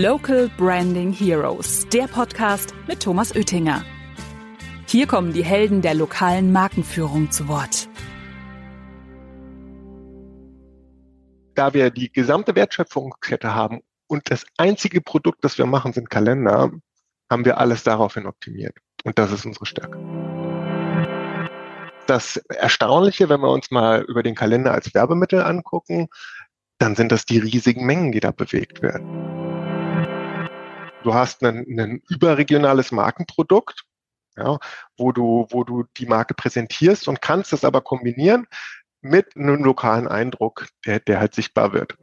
Local Branding Heroes, der Podcast mit Thomas Oettinger. Hier kommen die Helden der lokalen Markenführung zu Wort. Da wir die gesamte Wertschöpfungskette haben und das einzige Produkt, das wir machen, sind Kalender, haben wir alles daraufhin optimiert. Und das ist unsere Stärke. Das Erstaunliche, wenn wir uns mal über den Kalender als Werbemittel angucken, dann sind das die riesigen Mengen, die da bewegt werden. Du hast ein, überregionales Markenprodukt, ja, wo du, wo du die Marke präsentierst und kannst es aber kombinieren mit einem lokalen Eindruck, der, der halt sichtbar wird.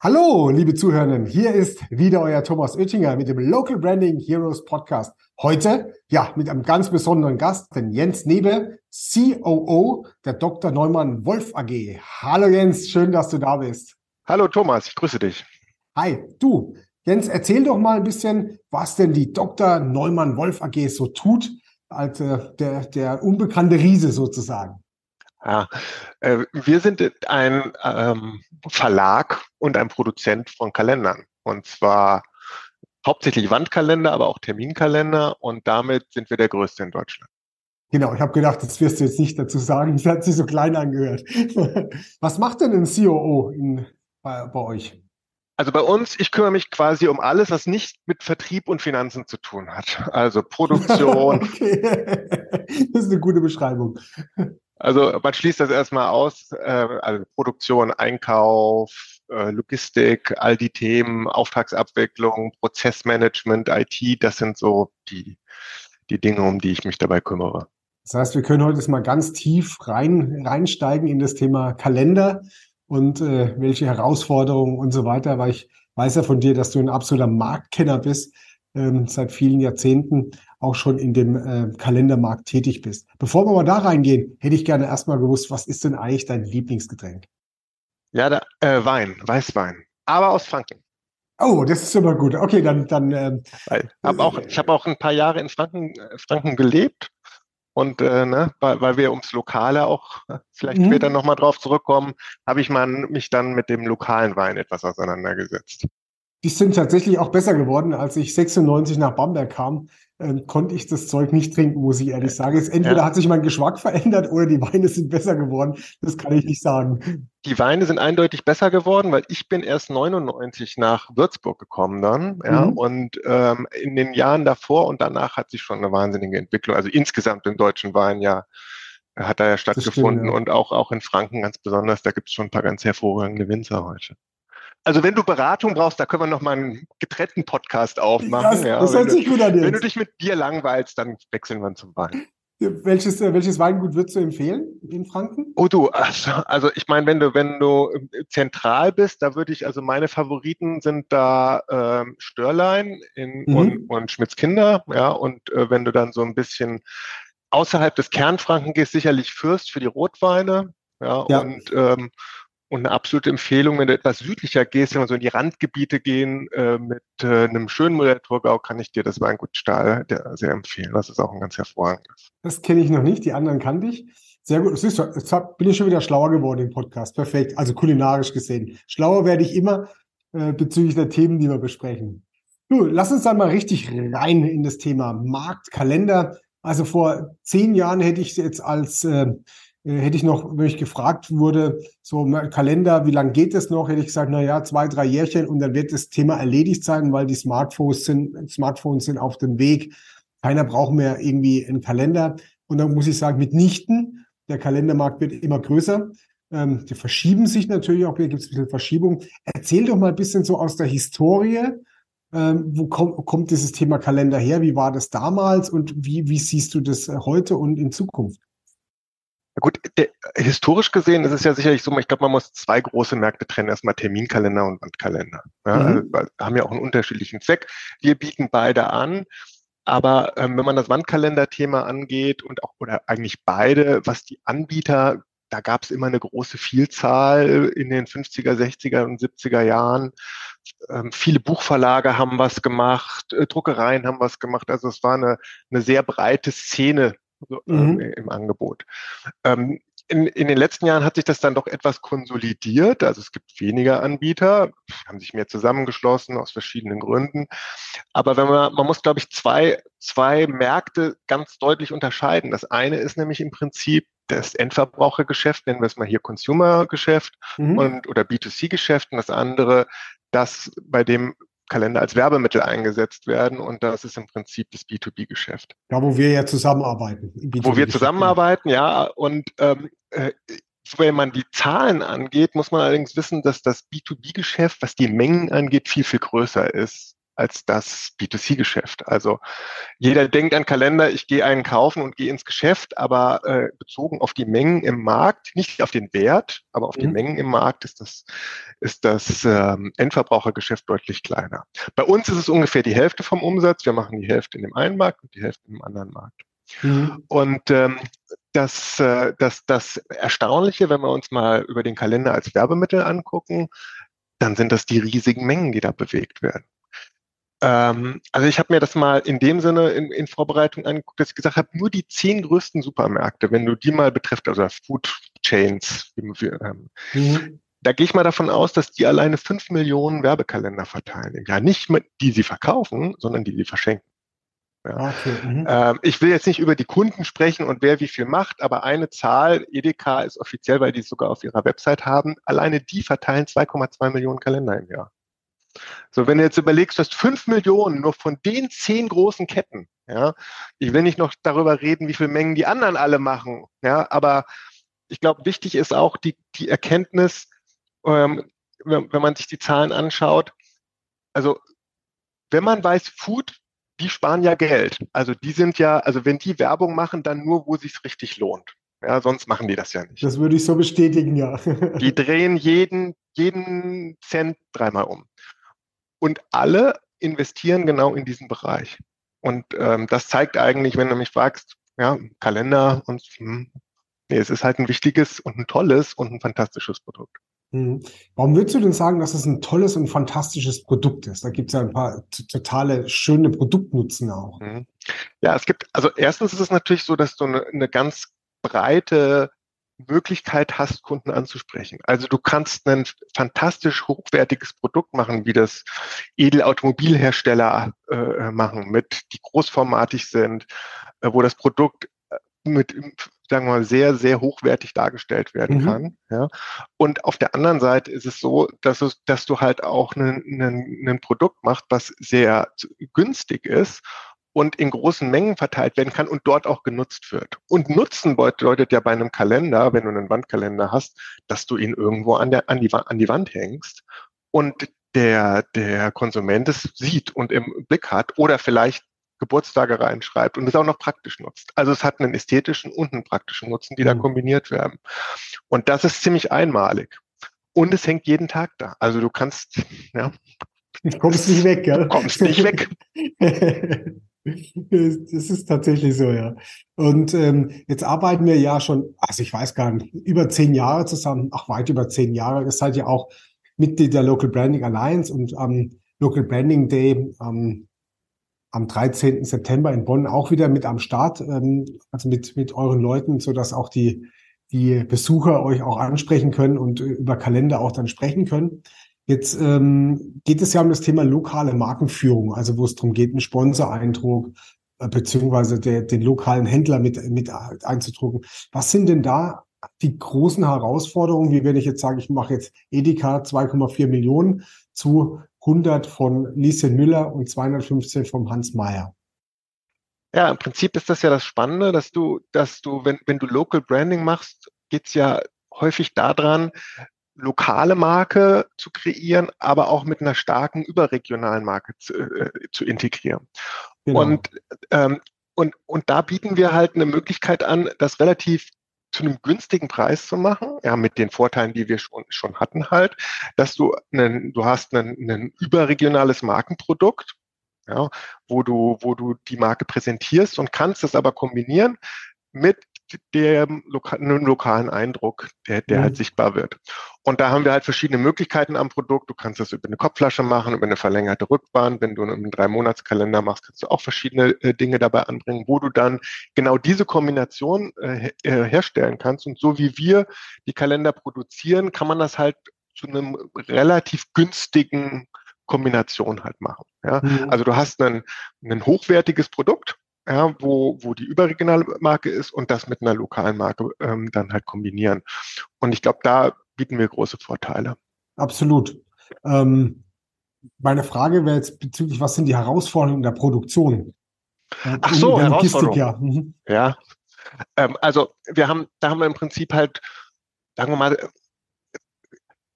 Hallo, liebe Zuhörenden, hier ist wieder euer Thomas Oettinger mit dem Local Branding Heroes Podcast. Heute, ja, mit einem ganz besonderen Gast, den Jens Nebel, COO der Dr. Neumann Wolf AG. Hallo Jens, schön, dass du da bist. Hallo Thomas, ich grüße dich. Hi, du. Jens, erzähl doch mal ein bisschen, was denn die Dr. Neumann Wolf AG so tut, als äh, der, der unbekannte Riese sozusagen. Ja, äh, wir sind ein ähm, Verlag und ein Produzent von Kalendern. Und zwar hauptsächlich Wandkalender, aber auch Terminkalender. Und damit sind wir der größte in Deutschland. Genau, ich habe gedacht, das wirst du jetzt nicht dazu sagen. Das hat sich so klein angehört. Was macht denn ein COO in, bei, bei euch? Also bei uns, ich kümmere mich quasi um alles, was nicht mit Vertrieb und Finanzen zu tun hat. Also Produktion. okay. Das ist eine gute Beschreibung. Also man schließt das erstmal aus, äh, also Produktion, Einkauf, äh, Logistik, all die Themen, Auftragsabwicklung, Prozessmanagement, IT, das sind so die, die Dinge, um die ich mich dabei kümmere. Das heißt, wir können heute mal ganz tief rein, reinsteigen in das Thema Kalender und äh, welche Herausforderungen und so weiter, weil ich weiß ja von dir, dass du ein absoluter Marktkenner bist, ähm, seit vielen Jahrzehnten auch schon in dem äh, Kalendermarkt tätig bist. Bevor wir mal da reingehen, hätte ich gerne erstmal gewusst, was ist denn eigentlich dein Lieblingsgetränk? Ja, da, äh, Wein, Weißwein, aber aus Franken. Oh, das ist immer gut. Okay, dann dann. Ähm, hab auch, ich habe auch ein paar Jahre in Franken, äh, Franken gelebt und äh, ne, weil, weil wir ums Lokale auch äh, vielleicht mhm. später nochmal drauf zurückkommen, habe ich mal, mich dann mit dem lokalen Wein etwas auseinandergesetzt. Die sind tatsächlich auch besser geworden. Als ich 96 nach Bamberg kam, äh, konnte ich das Zeug nicht trinken, muss ich ehrlich sagen. Jetzt entweder ja. hat sich mein Geschmack verändert oder die Weine sind besser geworden. Das kann ich nicht sagen. Die Weine sind eindeutig besser geworden, weil ich bin erst 99 nach Würzburg gekommen dann. Ja, mhm. Und ähm, in den Jahren davor und danach hat sich schon eine wahnsinnige Entwicklung, also insgesamt im deutschen Wein ja hat da ja stattgefunden stimmt, ja. und auch, auch in Franken ganz besonders, da gibt es schon ein paar ganz hervorragende Winzer heute. Also wenn du Beratung brauchst, da können wir noch mal einen getrennten Podcast aufmachen. Das, ja, das hört sich gut an jetzt. Wenn du dich mit Bier langweilst, dann wechseln wir zum Wein. Welches, äh, welches Weingut würdest du empfehlen in Franken? Oh du, also, also ich meine, wenn du, wenn du äh, zentral bist, da würde ich, also meine Favoriten sind da ähm, Störlein in, mhm. und, und Schmitz-Kinder, ja, und äh, wenn du dann so ein bisschen außerhalb des Kernfranken gehst, sicherlich Fürst für die Rotweine, ja, ja. und ähm, und eine absolute Empfehlung, wenn du etwas südlicher gehst, wenn wir so in die Randgebiete gehen, äh, mit äh, einem schönen Modell kann ich dir das Weingut Stahl sehr empfehlen. Das ist auch ein ganz hervorragendes. Das kenne ich noch nicht, die anderen kannte ich. Sehr gut. Siehst du, jetzt bin ich schon wieder schlauer geworden im Podcast. Perfekt. Also kulinarisch gesehen. Schlauer werde ich immer äh, bezüglich der Themen, die wir besprechen. Du, lass uns dann mal richtig rein in das Thema Markt, Kalender. Also vor zehn Jahren hätte ich jetzt als äh, hätte ich noch, wenn ich gefragt wurde, so Kalender, wie lange geht es noch, hätte ich gesagt, na ja, zwei, drei Jährchen und dann wird das Thema erledigt sein, weil die Smartphones sind, Smartphones sind auf dem Weg. Keiner braucht mehr irgendwie einen Kalender. Und dann muss ich sagen, mitnichten. Der Kalendermarkt wird immer größer. Ähm, die verschieben sich natürlich auch, hier gibt es ein bisschen Verschiebung. Erzähl doch mal ein bisschen so aus der Historie, ähm, wo kommt, kommt dieses Thema Kalender her? Wie war das damals und wie, wie siehst du das heute und in Zukunft? Gut, der, historisch gesehen ist es ja sicherlich so, ich glaube, man muss zwei große Märkte trennen, erstmal Terminkalender und Wandkalender. Ja, mhm. also, haben ja auch einen unterschiedlichen Zweck. Wir bieten beide an. Aber ähm, wenn man das Wandkalender-Thema angeht und auch oder eigentlich beide, was die Anbieter, da gab es immer eine große Vielzahl in den 50er, 60er und 70er Jahren. Ähm, viele Buchverlage haben was gemacht, äh, Druckereien haben was gemacht. Also es war eine, eine sehr breite Szene so, ähm, mhm. ähm, im Angebot. Ähm, in, in den letzten Jahren hat sich das dann doch etwas konsolidiert. Also es gibt weniger Anbieter, haben sich mehr zusammengeschlossen aus verschiedenen Gründen. Aber wenn man, man muss, glaube ich, zwei, zwei Märkte ganz deutlich unterscheiden. Das eine ist nämlich im Prinzip das Endverbrauchergeschäft, nennen wir es mal hier Consumer-Geschäft mhm. und, oder B2C-Geschäft. Und das andere, das bei dem Kalender als Werbemittel eingesetzt werden und das ist im Prinzip das B2B-Geschäft. Da, wo wir ja zusammenarbeiten. Wo wir zusammenarbeiten, ja. Und ähm, äh, wenn man die Zahlen angeht, muss man allerdings wissen, dass das B2B-Geschäft, was die Mengen angeht, viel, viel größer ist als das B2C-Geschäft. Also jeder denkt an Kalender, ich gehe einen kaufen und gehe ins Geschäft, aber äh, bezogen auf die Mengen im Markt, nicht auf den Wert, aber auf mhm. die Mengen im Markt ist das, ist das ähm, Endverbrauchergeschäft deutlich kleiner. Bei uns ist es ungefähr die Hälfte vom Umsatz. Wir machen die Hälfte in dem einen Markt und die Hälfte im anderen Markt. Mhm. Und ähm, das, äh, das, das Erstaunliche, wenn wir uns mal über den Kalender als Werbemittel angucken, dann sind das die riesigen Mengen, die da bewegt werden. Ähm, also ich habe mir das mal in dem Sinne in, in Vorbereitung angeguckt, dass ich gesagt habe, nur die zehn größten Supermärkte, wenn du die mal betrifft, also Food Chains, ähm, mhm. da gehe ich mal davon aus, dass die alleine fünf Millionen Werbekalender verteilen. Ja, nicht mit, die sie verkaufen, sondern die sie verschenken. Ja. Okay, mhm. ähm, ich will jetzt nicht über die Kunden sprechen und wer wie viel macht, aber eine Zahl, Edeka ist offiziell, weil die es sogar auf ihrer Website haben, alleine die verteilen 2,2 Millionen Kalender im Jahr. So, wenn du jetzt überlegst, du hast fünf Millionen nur von den zehn großen Ketten, ja, ich will nicht noch darüber reden, wie viel Mengen die anderen alle machen, ja, aber ich glaube, wichtig ist auch die, die Erkenntnis, ähm, wenn, wenn man sich die Zahlen anschaut, also wenn man weiß, Food, die sparen ja Geld. Also die sind ja, also wenn die Werbung machen, dann nur, wo sich's richtig lohnt. Ja, sonst machen die das ja nicht. Das würde ich so bestätigen, ja. die drehen jeden, jeden Cent dreimal um. Und alle investieren genau in diesen Bereich. Und ähm, das zeigt eigentlich, wenn du mich fragst, ja, Kalender und hm, nee, es ist halt ein wichtiges und ein tolles und ein fantastisches Produkt. Mhm. Warum würdest du denn sagen, dass es ein tolles und fantastisches Produkt ist? Da gibt es ja ein paar totale schöne Produktnutzen auch. Mhm. Ja, es gibt, also erstens ist es natürlich so, dass du eine, eine ganz breite Möglichkeit hast, Kunden anzusprechen. Also du kannst ein fantastisch hochwertiges Produkt machen, wie das Edelautomobilhersteller äh, äh, machen, mit die großformatig sind, äh, wo das Produkt äh, mit sagen wir mal, sehr, sehr hochwertig dargestellt werden mhm. kann. Ja. Und auf der anderen Seite ist es so, dass, es, dass du halt auch ein Produkt machst, was sehr günstig ist und in großen Mengen verteilt werden kann und dort auch genutzt wird. Und Nutzen bedeutet ja bei einem Kalender, wenn du einen Wandkalender hast, dass du ihn irgendwo an, der, an, die, an die Wand hängst und der, der Konsument es sieht und im Blick hat oder vielleicht Geburtstage reinschreibt und es auch noch praktisch nutzt. Also es hat einen ästhetischen und einen praktischen Nutzen, die mhm. da kombiniert werden. Und das ist ziemlich einmalig. Und es hängt jeden Tag da. Also du kannst, ja. Du kommst nicht weg, gell? Du kommst nicht weg. Das ist tatsächlich so, ja. Und ähm, jetzt arbeiten wir ja schon, also ich weiß gar nicht, über zehn Jahre zusammen, ach weit über zehn Jahre. Ihr seid ja auch Mitglied der Local Branding Alliance und am Local Branding Day am, am 13. September in Bonn auch wieder mit am Start, ähm, also mit, mit euren Leuten, so dass auch die, die Besucher euch auch ansprechen können und über Kalender auch dann sprechen können. Jetzt ähm, geht es ja um das Thema lokale Markenführung, also wo es darum geht, einen Sponsoreindruck äh, beziehungsweise der, den lokalen Händler mit, mit einzudrucken. Was sind denn da die großen Herausforderungen, wie wenn ich jetzt sage, ich mache jetzt Edeka 2,4 Millionen zu 100 von Lieschen Müller und 215 vom Hans Meyer? Ja, im Prinzip ist das ja das Spannende, dass du, dass du, wenn, wenn du Local Branding machst, geht's ja häufig daran, lokale Marke zu kreieren, aber auch mit einer starken überregionalen Marke zu, äh, zu integrieren. Genau. Und, ähm, und, und da bieten wir halt eine Möglichkeit an, das relativ zu einem günstigen Preis zu machen, ja, mit den Vorteilen, die wir schon, schon hatten halt, dass du einen, du hast ein, ein überregionales Markenprodukt, ja, wo du, wo du die Marke präsentierst und kannst es aber kombinieren mit dem loka lokalen Eindruck, der, der halt mhm. halt sichtbar wird. Und da haben wir halt verschiedene Möglichkeiten am Produkt. Du kannst das über eine Kopfflasche machen, über eine verlängerte Rückbahn. Wenn du einen Drei-Monats-Kalender machst, kannst du auch verschiedene äh, Dinge dabei anbringen, wo du dann genau diese Kombination äh, äh, herstellen kannst. Und so wie wir die Kalender produzieren, kann man das halt zu einem relativ günstigen Kombination halt machen. Ja? Mhm. Also du hast ein, ein hochwertiges Produkt, ja, wo, wo die überregionale Marke ist und das mit einer lokalen Marke ähm, dann halt kombinieren. Und ich glaube, da bieten wir große Vorteile. Absolut. Ähm, meine Frage wäre jetzt bezüglich, was sind die Herausforderungen der Produktion? Ach so, Herausforderungen. Ja, mhm. ja. Ähm, also wir haben, da haben wir im Prinzip halt, sagen wir mal,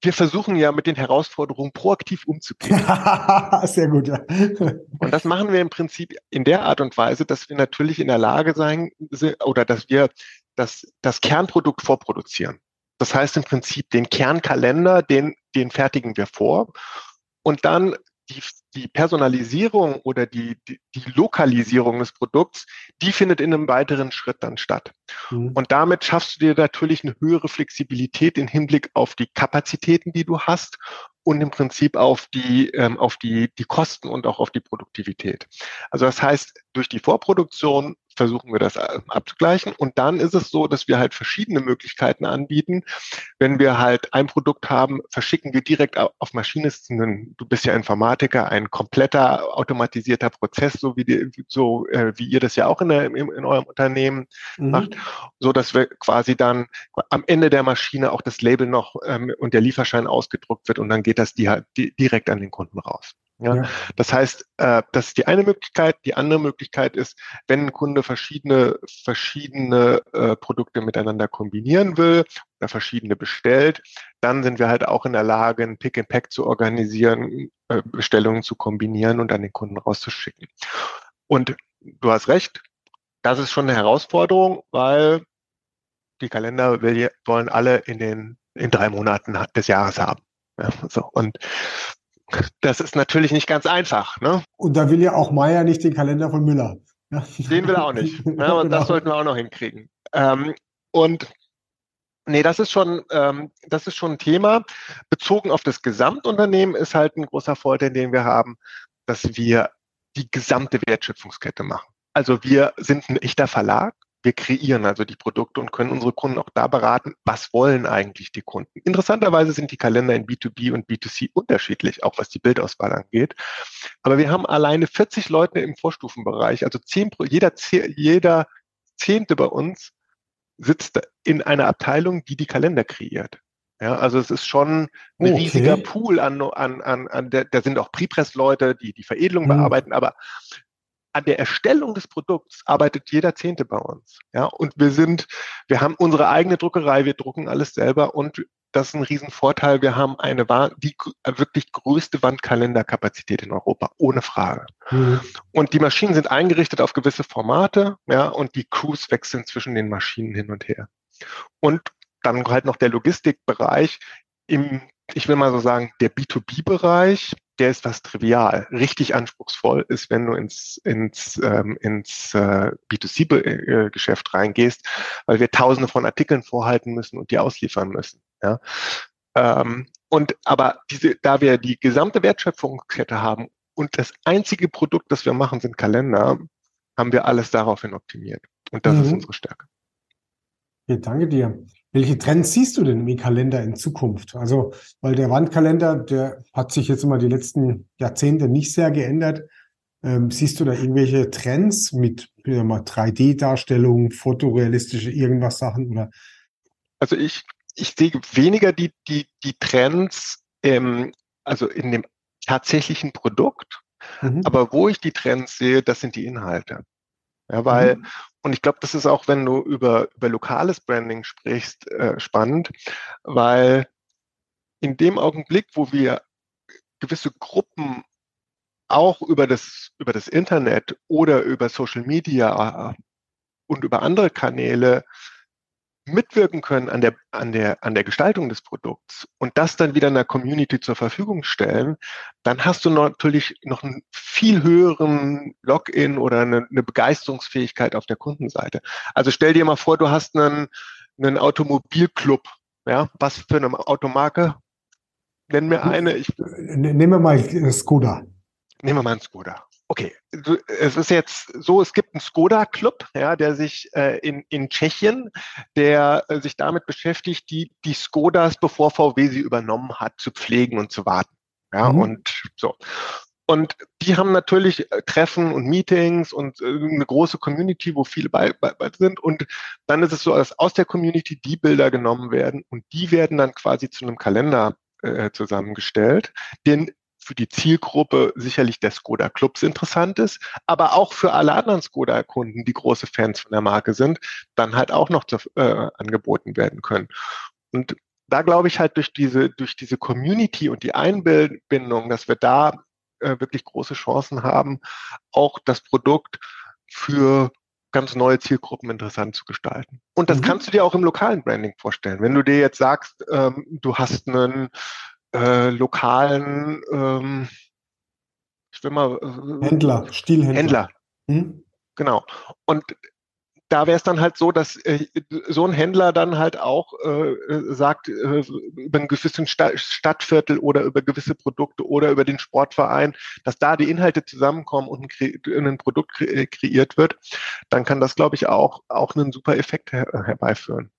wir versuchen ja mit den Herausforderungen proaktiv umzugehen. Sehr gut, ja. Und das machen wir im Prinzip in der Art und Weise, dass wir natürlich in der Lage sein oder dass wir das, das Kernprodukt vorproduzieren. Das heißt im Prinzip den Kernkalender, den, den fertigen wir vor. Und dann die, die Personalisierung oder die, die, die Lokalisierung des Produkts, die findet in einem weiteren Schritt dann statt. Mhm. Und damit schaffst du dir natürlich eine höhere Flexibilität im Hinblick auf die Kapazitäten, die du hast und im Prinzip auf die, ähm, auf die, die Kosten und auch auf die Produktivität. Also das heißt, durch die Vorproduktion versuchen wir das äh, abzugleichen. Und dann ist es so, dass wir halt verschiedene Möglichkeiten anbieten. Wenn wir halt ein Produkt haben, verschicken wir direkt auf Maschine. Du bist ja Informatiker, ein kompletter automatisierter Prozess, so wie, die, so, äh, wie ihr das ja auch in, der, in, in eurem Unternehmen mhm. macht, so dass wir quasi dann am Ende der Maschine auch das Label noch ähm, und der Lieferschein ausgedruckt wird und dann geht das die, die, direkt an den Kunden raus. Ja, ja. Das heißt, äh, das ist die eine Möglichkeit. Die andere Möglichkeit ist, wenn ein Kunde verschiedene, verschiedene äh, Produkte miteinander kombinieren will oder verschiedene bestellt, dann sind wir halt auch in der Lage, ein Pick and Pack zu organisieren, äh, Bestellungen zu kombinieren und an den Kunden rauszuschicken. Und du hast recht, das ist schon eine Herausforderung, weil die Kalender will, wollen alle in den in drei Monaten des Jahres haben. Ja, so. Und das ist natürlich nicht ganz einfach. Ne? Und da will ja auch Meier nicht den Kalender von Müller. Ja. Den will er auch nicht. Ja, und genau. das sollten wir auch noch hinkriegen. Ähm, und nee, das ist schon, ähm, das ist schon ein Thema. Bezogen auf das Gesamtunternehmen ist halt ein großer Vorteil, den wir haben, dass wir die gesamte Wertschöpfungskette machen. Also wir sind ein echter Verlag wir kreieren also die Produkte und können unsere Kunden auch da beraten, was wollen eigentlich die Kunden. Interessanterweise sind die Kalender in B2B und B2C unterschiedlich, auch was die Bildauswahl angeht. Aber wir haben alleine 40 Leute im Vorstufenbereich, also 10, jeder, jeder Zehnte bei uns sitzt in einer Abteilung, die die Kalender kreiert. Ja, also es ist schon ein okay. riesiger Pool an, an, an, an der, da sind auch Prepress-Leute, die die Veredelung mhm. bearbeiten, aber an der Erstellung des Produkts arbeitet jeder Zehnte bei uns. Ja, und wir sind, wir haben unsere eigene Druckerei, wir drucken alles selber und das ist ein Riesenvorteil. Wir haben eine die wirklich größte Wandkalenderkapazität in Europa, ohne Frage. Mhm. Und die Maschinen sind eingerichtet auf gewisse Formate, ja, und die Crews wechseln zwischen den Maschinen hin und her. Und dann halt noch der Logistikbereich im, ich will mal so sagen, der B2B-Bereich, der ist was trivial. Richtig anspruchsvoll ist, wenn du ins, ins, ähm, ins äh, B2C-Geschäft reingehst, weil wir tausende von Artikeln vorhalten müssen und die ausliefern müssen. Ja? Ähm, und aber diese, da wir die gesamte Wertschöpfungskette haben und das einzige Produkt, das wir machen, sind Kalender, haben wir alles daraufhin optimiert. Und das mhm. ist unsere Stärke. Ja, danke dir. Welche Trends siehst du denn im Kalender in Zukunft? Also, weil der Wandkalender, der hat sich jetzt immer die letzten Jahrzehnte nicht sehr geändert. Ähm, siehst du da irgendwelche Trends mit 3D-Darstellungen, fotorealistische irgendwas Sachen oder? Also ich, ich sehe weniger die, die, die Trends, ähm, also in dem tatsächlichen Produkt, mhm. aber wo ich die Trends sehe, das sind die Inhalte. Ja, weil, mhm. Und ich glaube, das ist auch, wenn du über, über lokales Branding sprichst, äh, spannend, weil in dem Augenblick, wo wir gewisse Gruppen auch über das, über das Internet oder über Social Media äh, und über andere Kanäle mitwirken können an der, an der, an der Gestaltung des Produkts und das dann wieder einer Community zur Verfügung stellen, dann hast du natürlich noch einen viel höheren Login oder eine, eine Begeisterungsfähigkeit auf der Kundenseite. Also stell dir mal vor, du hast einen, einen Automobilclub Ja, was für eine Automarke? Nenn mir eine. Ich, Nehmen wir mal Skoda. Nehmen wir mal einen Skoda. Okay, es ist jetzt so, es gibt einen Skoda-Club, ja, der sich äh, in, in Tschechien, der äh, sich damit beschäftigt, die, die Skodas, bevor VW sie übernommen hat, zu pflegen und zu warten. Ja, mhm. und so. Und die haben natürlich äh, Treffen und Meetings und äh, eine große Community, wo viele bei, bei, bei sind. Und dann ist es so, dass aus der Community die Bilder genommen werden und die werden dann quasi zu einem Kalender äh, zusammengestellt, den für die Zielgruppe sicherlich der Skoda Clubs interessant ist, aber auch für alle anderen Skoda-Kunden, die große Fans von der Marke sind, dann halt auch noch zu, äh, angeboten werden können. Und da glaube ich halt durch diese, durch diese Community und die Einbindung, dass wir da äh, wirklich große Chancen haben, auch das Produkt für ganz neue Zielgruppen interessant zu gestalten. Und das mhm. kannst du dir auch im lokalen Branding vorstellen. Wenn du dir jetzt sagst, ähm, du hast einen äh, lokalen, ähm, ich will mal äh, Händler, Stilhändler. Händler. Mhm. Genau. Und da wäre es dann halt so, dass äh, so ein Händler dann halt auch äh, sagt, äh, über einen gewissen Sta Stadtviertel oder über gewisse Produkte oder über den Sportverein, dass da die Inhalte zusammenkommen und ein, ein Produkt kre äh, kreiert wird, dann kann das, glaube ich, auch, auch einen super Effekt her herbeiführen.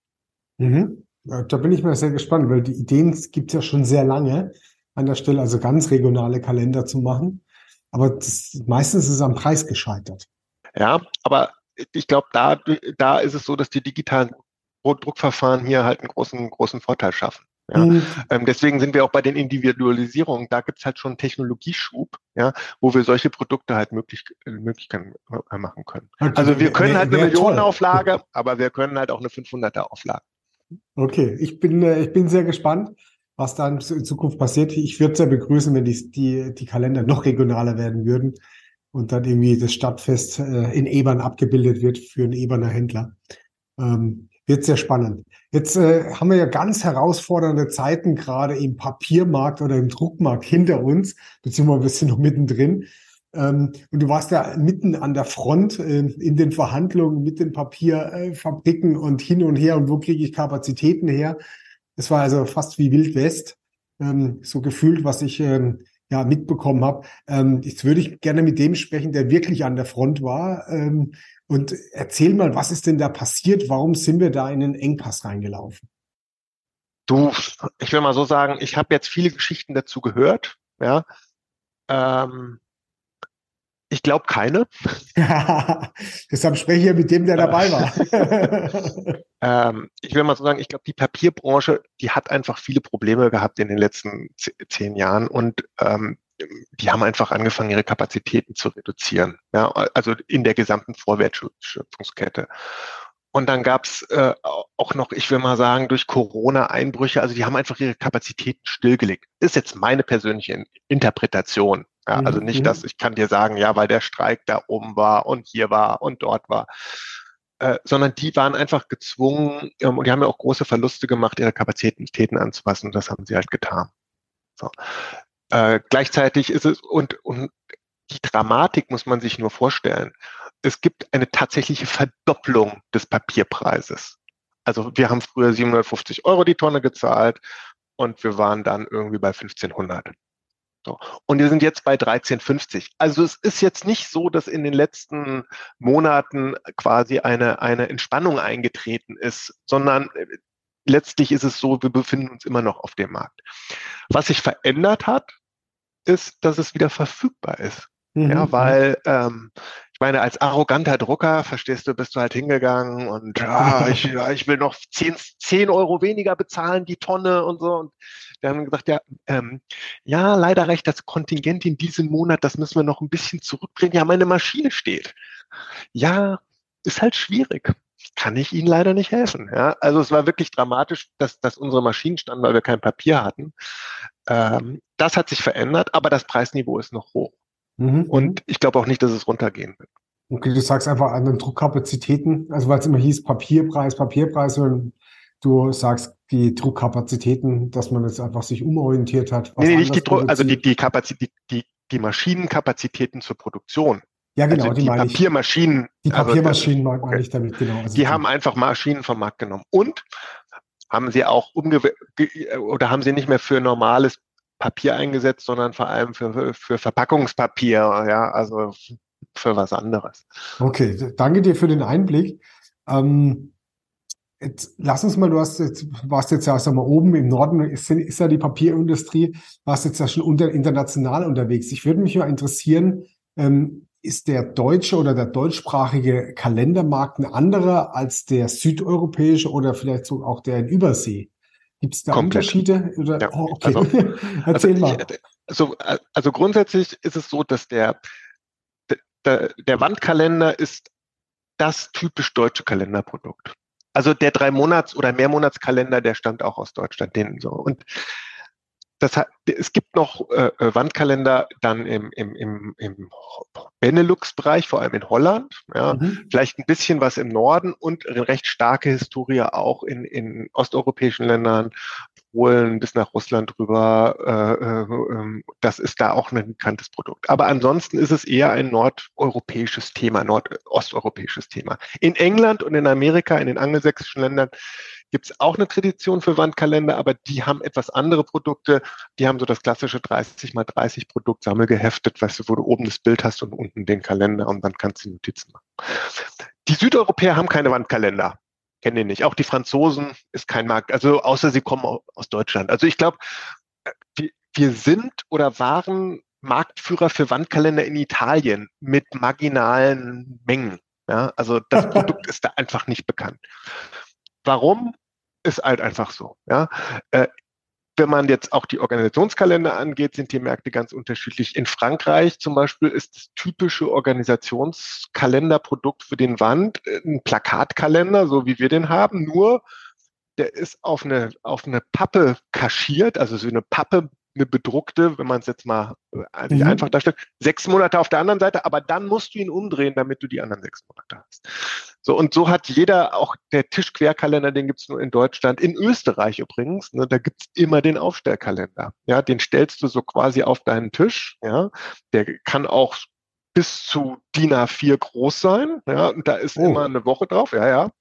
Mhm. Da bin ich mal sehr gespannt, weil die Ideen gibt es ja schon sehr lange an der Stelle, also ganz regionale Kalender zu machen. Aber das, meistens ist es am Preis gescheitert. Ja, aber ich glaube, da, da ist es so, dass die digitalen Druckverfahren hier halt einen großen, großen Vorteil schaffen. Ja, mhm. ähm, deswegen sind wir auch bei den Individualisierungen. Da gibt es halt schon einen Technologieschub, ja, wo wir solche Produkte halt möglich, möglich können, äh, machen können. Okay. Also wir können halt eine Millionenauflage, aber wir können halt auch eine 500er Auflage. Okay, ich bin, äh, ich bin sehr gespannt, was da in Zukunft passiert. Ich würde es ja begrüßen, wenn die, die, die Kalender noch regionaler werden würden und dann irgendwie das Stadtfest äh, in Ebern abgebildet wird für einen Eberner Händler. Ähm, wird sehr spannend. Jetzt äh, haben wir ja ganz herausfordernde Zeiten gerade im Papiermarkt oder im Druckmarkt hinter uns, beziehungsweise wir sind noch mittendrin. Ähm, und du warst ja mitten an der Front äh, in den Verhandlungen mit den Papierfabriken und hin und her und wo kriege ich Kapazitäten her. Es war also fast wie Wild West, ähm, so gefühlt, was ich ähm, ja mitbekommen habe. jetzt würde ich gerne mit dem sprechen, der wirklich an der Front war. und erzähl mal, was ist denn da passiert? Warum sind wir da in einen Engpass reingelaufen? Du, ich will mal so sagen, ich habe jetzt viele Geschichten dazu gehört. Ja, ähm, ich glaube keine. Deshalb spreche ich ja mit dem, der dabei war. ähm, ich will mal so sagen, ich glaube, die Papierbranche, die hat einfach viele Probleme gehabt in den letzten zehn Jahren und ähm, die haben einfach angefangen, ihre Kapazitäten zu reduzieren. Ja, also in der gesamten Vorwertschöpfungskette. Und dann gab's äh, auch noch, ich will mal sagen, durch Corona Einbrüche, also die haben einfach ihre Kapazitäten stillgelegt. Ist jetzt meine persönliche Interpretation. Ja, also nicht, mhm. dass ich kann dir sagen, ja, weil der Streik da oben war und hier war und dort war, äh, sondern die waren einfach gezwungen ähm, und die haben ja auch große Verluste gemacht, ihre Kapazitäten anzupassen. Das haben sie halt getan. So. Äh, gleichzeitig ist es und, und die Dramatik muss man sich nur vorstellen. Es gibt eine tatsächliche Verdopplung des Papierpreises. Also wir haben früher 750 Euro die Tonne gezahlt und wir waren dann irgendwie bei 1500. So. Und wir sind jetzt bei 13,50. Also es ist jetzt nicht so, dass in den letzten Monaten quasi eine, eine Entspannung eingetreten ist, sondern äh, letztlich ist es so, wir befinden uns immer noch auf dem Markt. Was sich verändert hat, ist, dass es wieder verfügbar ist. Mhm. Ja, weil ähm, ich meine, als arroganter Drucker, verstehst du, bist du halt hingegangen und ah, ich, ich will noch 10, 10 Euro weniger bezahlen, die Tonne und so. Und wir haben gesagt, ja, ähm, ja, leider reicht das Kontingent in diesem Monat, das müssen wir noch ein bisschen zurückdrehen. Ja, meine Maschine steht. Ja, ist halt schwierig. Kann ich Ihnen leider nicht helfen. Ja, also es war wirklich dramatisch, dass, dass unsere Maschinen standen, weil wir kein Papier hatten. Ähm, das hat sich verändert, aber das Preisniveau ist noch hoch. Mhm. Und ich glaube auch nicht, dass es runtergehen wird. Okay, du sagst einfach an den Druckkapazitäten, also weil es immer hieß Papierpreis, Papierpreis, und du sagst die Druckkapazitäten, dass man jetzt einfach sich umorientiert hat. Nee, nee nicht die Druck, also die, die Kapazität, die, die Maschinenkapazitäten zur Produktion. Ja, genau, also die, die Papiermaschinen. Die also Papiermaschinen also, meine okay. ich damit, genau. Also die, die haben einfach Maschinen vom Markt genommen. Und haben sie auch umge oder haben sie nicht mehr für normales Papier eingesetzt, sondern vor allem für, für Verpackungspapier, ja, also für was anderes. Okay, danke dir für den Einblick. Ähm, jetzt lass uns mal, du hast jetzt, warst jetzt ja sag mal, oben im Norden, ist, ist ja die Papierindustrie, warst jetzt ja schon unter, international unterwegs. Ich würde mich mal interessieren, ähm, ist der deutsche oder der deutschsprachige Kalendermarkt ein anderer als der südeuropäische oder vielleicht so auch der in Übersee? Gibt es da Komplett. Unterschiede? Oder? Ja. Oh, okay. Also, Erzähl also mal. Ich, also, also grundsätzlich ist es so, dass der, der, der Wandkalender ist das typisch deutsche Kalenderprodukt. Also der drei Monats- oder Mehrmonatskalender, der stammt auch aus Deutschland. Den so. Und das hat, es gibt noch äh, äh, Wandkalender dann im, im, im, im Benelux-Bereich, vor allem in Holland, ja, mhm. vielleicht ein bisschen was im Norden und eine recht starke Historie auch in, in osteuropäischen Ländern, Polen bis nach Russland rüber. Äh, äh, ähm, das ist da auch ein bekanntes Produkt. Aber ansonsten ist es eher ein nordeuropäisches Thema, nordosteuropäisches Thema. In England und in Amerika, in den angelsächsischen Ländern, gibt es auch eine Tradition für Wandkalender, aber die haben etwas andere Produkte. Die haben so das klassische 30 mal 30 Produkt sammelgeheftet, weißt du, wo du oben das Bild hast und unten den Kalender und dann kannst du Notizen machen. Die Südeuropäer haben keine Wandkalender. Kennen die nicht. Auch die Franzosen ist kein Markt, also außer sie kommen aus Deutschland. Also ich glaube, wir, wir sind oder waren Marktführer für Wandkalender in Italien mit marginalen Mengen. Ja, also das Produkt ist da einfach nicht bekannt. Warum? ist halt einfach so. Ja. Wenn man jetzt auch die Organisationskalender angeht, sind die Märkte ganz unterschiedlich. In Frankreich zum Beispiel ist das typische Organisationskalenderprodukt für den Wand äh, ein Plakatkalender, so wie wir den haben, nur der ist auf eine, auf eine Pappe kaschiert, also so eine Pappe eine bedruckte, wenn man es jetzt mal äh, mhm. einfach darstellt, sechs Monate auf der anderen Seite, aber dann musst du ihn umdrehen, damit du die anderen sechs Monate hast. So, und so hat jeder, auch der Tischquerkalender, den gibt's nur in Deutschland, in Österreich übrigens, ne, da gibt's immer den Aufstellkalender. Ja, den stellst du so quasi auf deinen Tisch, ja. Der kann auch bis zu DIN A4 groß sein, ja, und da ist oh. immer eine Woche drauf, ja, ja.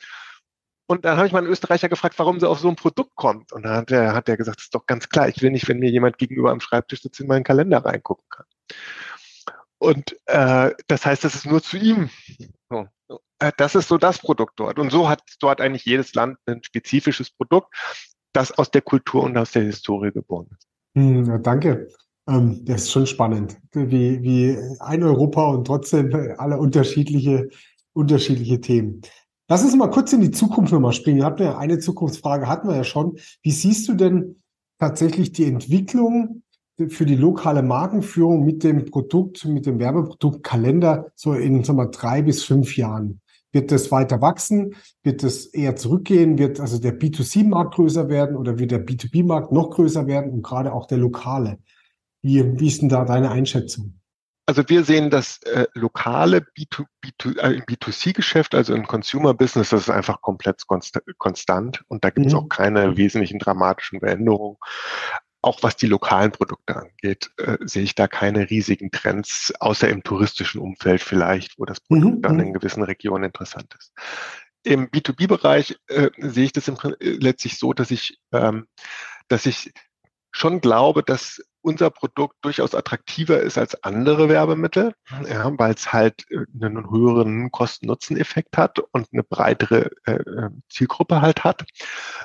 Und dann habe ich mal einen Österreicher gefragt, warum sie auf so ein Produkt kommt. Und dann hat er, hat er gesagt, das ist doch ganz klar, ich will nicht, wenn mir jemand gegenüber am Schreibtisch sitzt, in meinen Kalender reingucken kann. Und äh, das heißt, das ist nur zu ihm. So. Äh, das ist so das Produkt dort. Und so hat dort eigentlich jedes Land ein spezifisches Produkt, das aus der Kultur und aus der Historie geboren ist. Hm, danke. Ähm, das ist schon spannend, wie, wie ein Europa und trotzdem alle unterschiedliche, unterschiedliche Themen. Lass uns mal kurz in die Zukunft nochmal springen. Hatten ja eine Zukunftsfrage, hatten wir ja schon. Wie siehst du denn tatsächlich die Entwicklung für die lokale Markenführung mit dem Produkt, mit dem Werbeprodukt Kalender so in sagen wir, drei bis fünf Jahren? Wird das weiter wachsen? Wird das eher zurückgehen? Wird also der B2C-Markt größer werden oder wird der B2B-Markt noch größer werden und gerade auch der lokale? Wie, wie ist denn da deine Einschätzung? Also wir sehen das äh, lokale B2, B2, äh, B2C-Geschäft, also im Consumer-Business, das ist einfach komplett konstant und da gibt es mhm. auch keine wesentlichen dramatischen Veränderungen. Auch was die lokalen Produkte angeht, äh, sehe ich da keine riesigen Trends, außer im touristischen Umfeld vielleicht, wo das Produkt mhm. dann in gewissen Regionen interessant ist. Im B2B-Bereich äh, sehe ich das im, letztlich so, dass ich, ähm, dass ich schon glaube, dass unser Produkt durchaus attraktiver ist als andere Werbemittel, ja, weil es halt äh, einen höheren Kosten-Nutzen-Effekt hat und eine breitere äh, äh, Zielgruppe halt hat.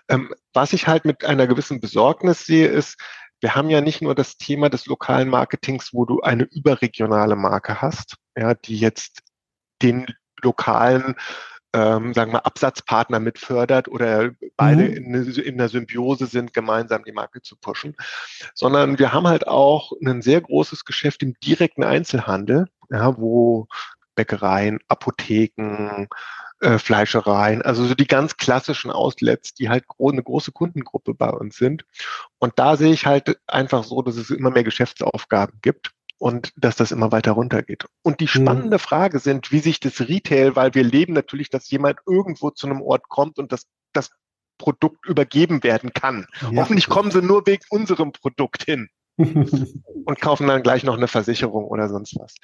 Ähm, was ich halt mit einer gewissen Besorgnis sehe, ist, wir haben ja nicht nur das Thema des lokalen Marketings, wo du eine überregionale Marke hast, ja, die jetzt den lokalen ähm, sagen wir, Absatzpartner mitfördert oder beide mhm. in, in der Symbiose sind, gemeinsam die Marke zu pushen, sondern wir haben halt auch ein sehr großes Geschäft im direkten Einzelhandel, ja, wo Bäckereien, Apotheken, äh, Fleischereien, also so die ganz klassischen Outlets, die halt gro eine große Kundengruppe bei uns sind. Und da sehe ich halt einfach so, dass es immer mehr Geschäftsaufgaben gibt und dass das immer weiter runtergeht. Und die mhm. spannende mhm. Frage sind, wie sich das Retail, weil wir leben natürlich, dass jemand irgendwo zu einem Ort kommt und das, das Produkt übergeben werden kann. Ja. Hoffentlich kommen sie nur wegen unserem Produkt hin und kaufen dann gleich noch eine Versicherung oder sonst was.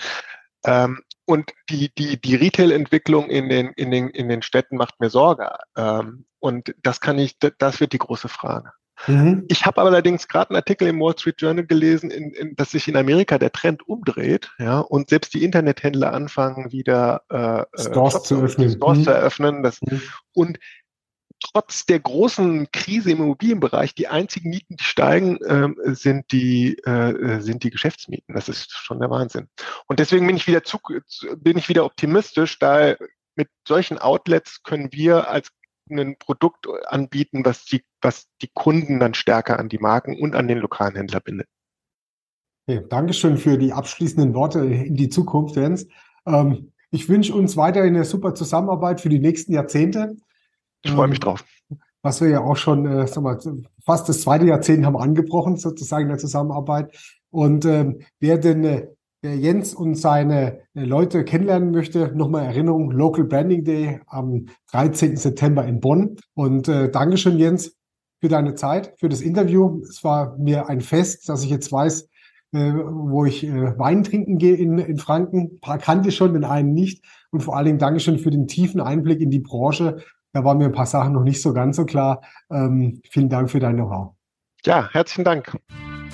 Ähm, und die, die, die Retail-Entwicklung in den, in, den, in den Städten macht mir Sorge. Ähm, und das kann ich, das wird die große Frage. Mhm. Ich habe allerdings gerade einen Artikel im Wall Street Journal gelesen, in, in, dass sich in Amerika der Trend umdreht, ja, und selbst die Internethändler anfangen wieder äh, äh Stores, zu öffnen. Stores mhm. zu eröffnen. Das, mhm. Und trotz der großen Krise im Immobilienbereich, die einzigen Mieten, die steigen, ähm, sind die äh, sind die Geschäftsmieten. Das ist schon der Wahnsinn. Und deswegen bin ich wieder zu, bin ich wieder optimistisch, da mit solchen Outlets können wir als ein Produkt anbieten, was die, was die Kunden dann stärker an die Marken und an den lokalen Händler bindet. Okay, Dankeschön für die abschließenden Worte in die Zukunft, Jens. Ähm, ich wünsche uns weiterhin eine super Zusammenarbeit für die nächsten Jahrzehnte. Ich freue mich ähm, drauf. Was wir ja auch schon, äh, sag mal, fast das zweite Jahrzehnt haben angebrochen, sozusagen in der Zusammenarbeit. Und ähm, wer denn äh, der Jens und seine äh, Leute kennenlernen möchte, nochmal Erinnerung, Local Branding Day am 13. September in Bonn. Und äh, Dankeschön, Jens, für deine Zeit, für das Interview. Es war mir ein Fest, dass ich jetzt weiß, äh, wo ich äh, Wein trinken gehe in, in Franken. Ein paar kannte ich schon, den einen nicht. Und vor allen Dingen Dankeschön für den tiefen Einblick in die Branche. Da waren mir ein paar Sachen noch nicht so ganz so klar. Ähm, vielen Dank für dein Know-how. Ja, herzlichen Dank.